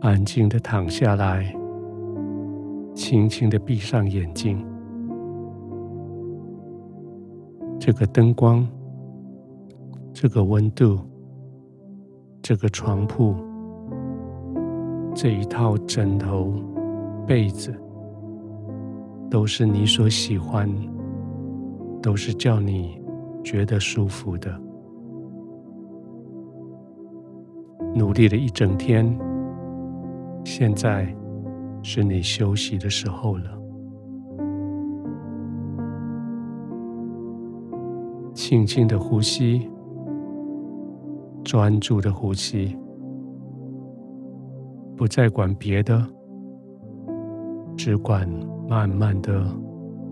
安静的躺下来，轻轻的闭上眼睛。这个灯光，这个温度，这个床铺，这一套枕头、被子，都是你所喜欢，都是叫你觉得舒服的。努力了一整天。现在是你休息的时候了。轻轻的呼吸，专注的呼吸，不再管别的，只管慢慢的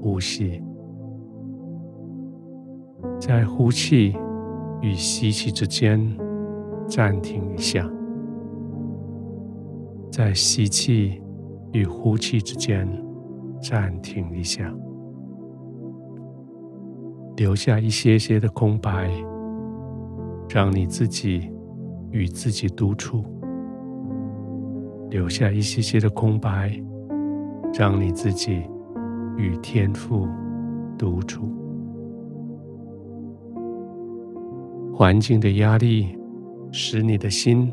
呼吸。在呼气与吸气之间暂停一下。在吸气与呼气之间暂停一下，留下一些些的空白，让你自己与自己独处；留下一些些的空白，让你自己与天赋独处。环境的压力使你的心。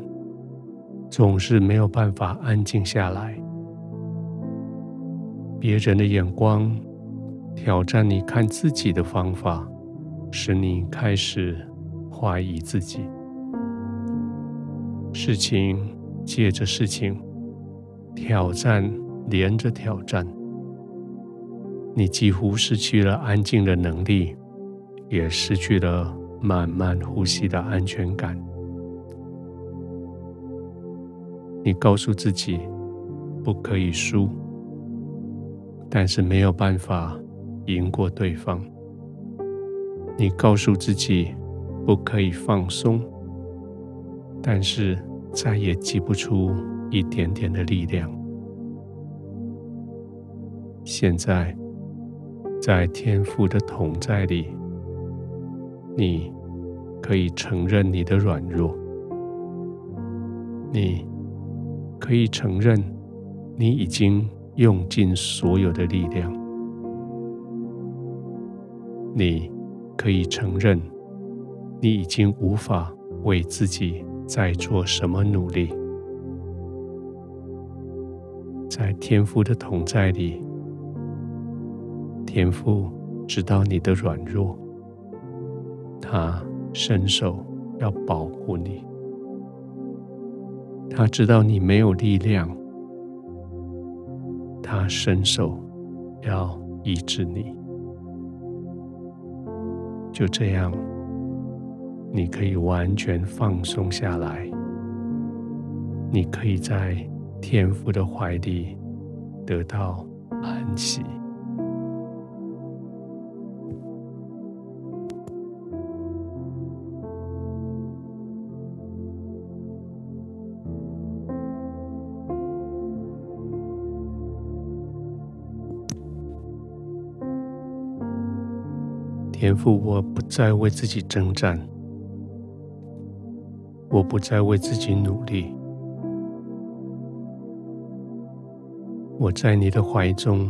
总是没有办法安静下来。别人的眼光挑战你看自己的方法，使你开始怀疑自己。事情接着事情，挑战连着挑战，你几乎失去了安静的能力，也失去了慢慢呼吸的安全感。你告诉自己不可以输，但是没有办法赢过对方。你告诉自己不可以放松，但是再也挤不出一点点的力量。现在，在天赋的同在里，你可以承认你的软弱，你。可以承认，你已经用尽所有的力量。你可以承认，你已经无法为自己再做什么努力。在天父的同在里，天父知道你的软弱，他伸手要保护你。他知道你没有力量，他伸手要医治你。就这样，你可以完全放松下来，你可以在天父的怀里得到安息。天父，我不再为自己征战，我不再为自己努力，我在你的怀中，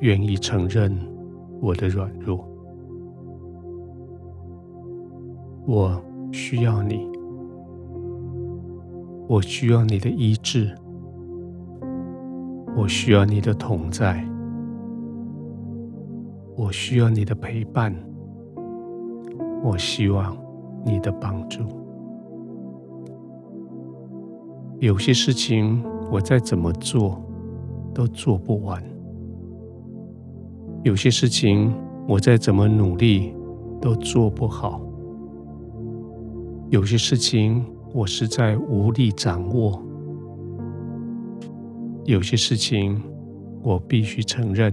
愿意承认我的软弱，我需要你，我需要你的医治，我需要你的同在。我需要你的陪伴，我希望你的帮助。有些事情我再怎么做都做不完，有些事情我再怎么努力都做不好，有些事情我实在无力掌握，有些事情我必须承认。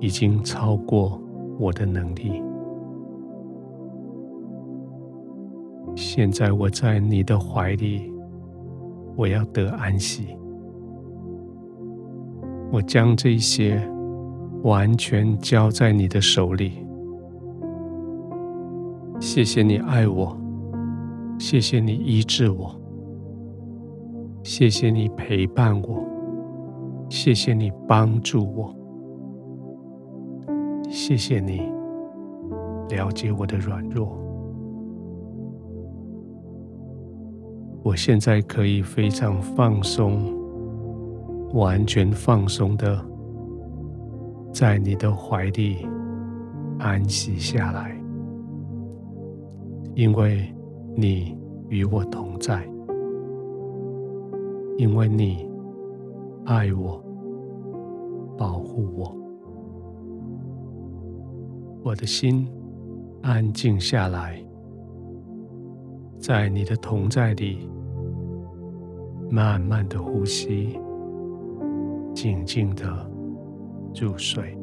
已经超过我的能力。现在我在你的怀里，我要得安息。我将这些完全交在你的手里。谢谢你爱我，谢谢你医治我，谢谢你陪伴我，谢谢你帮助我，谢谢你了解我的软弱。我现在可以非常放松，完全放松的在你的怀里安息下来，因为你与我同在，因为你爱我，保护我，我的心安静下来，在你的同在里。慢慢的呼吸，静静的入睡。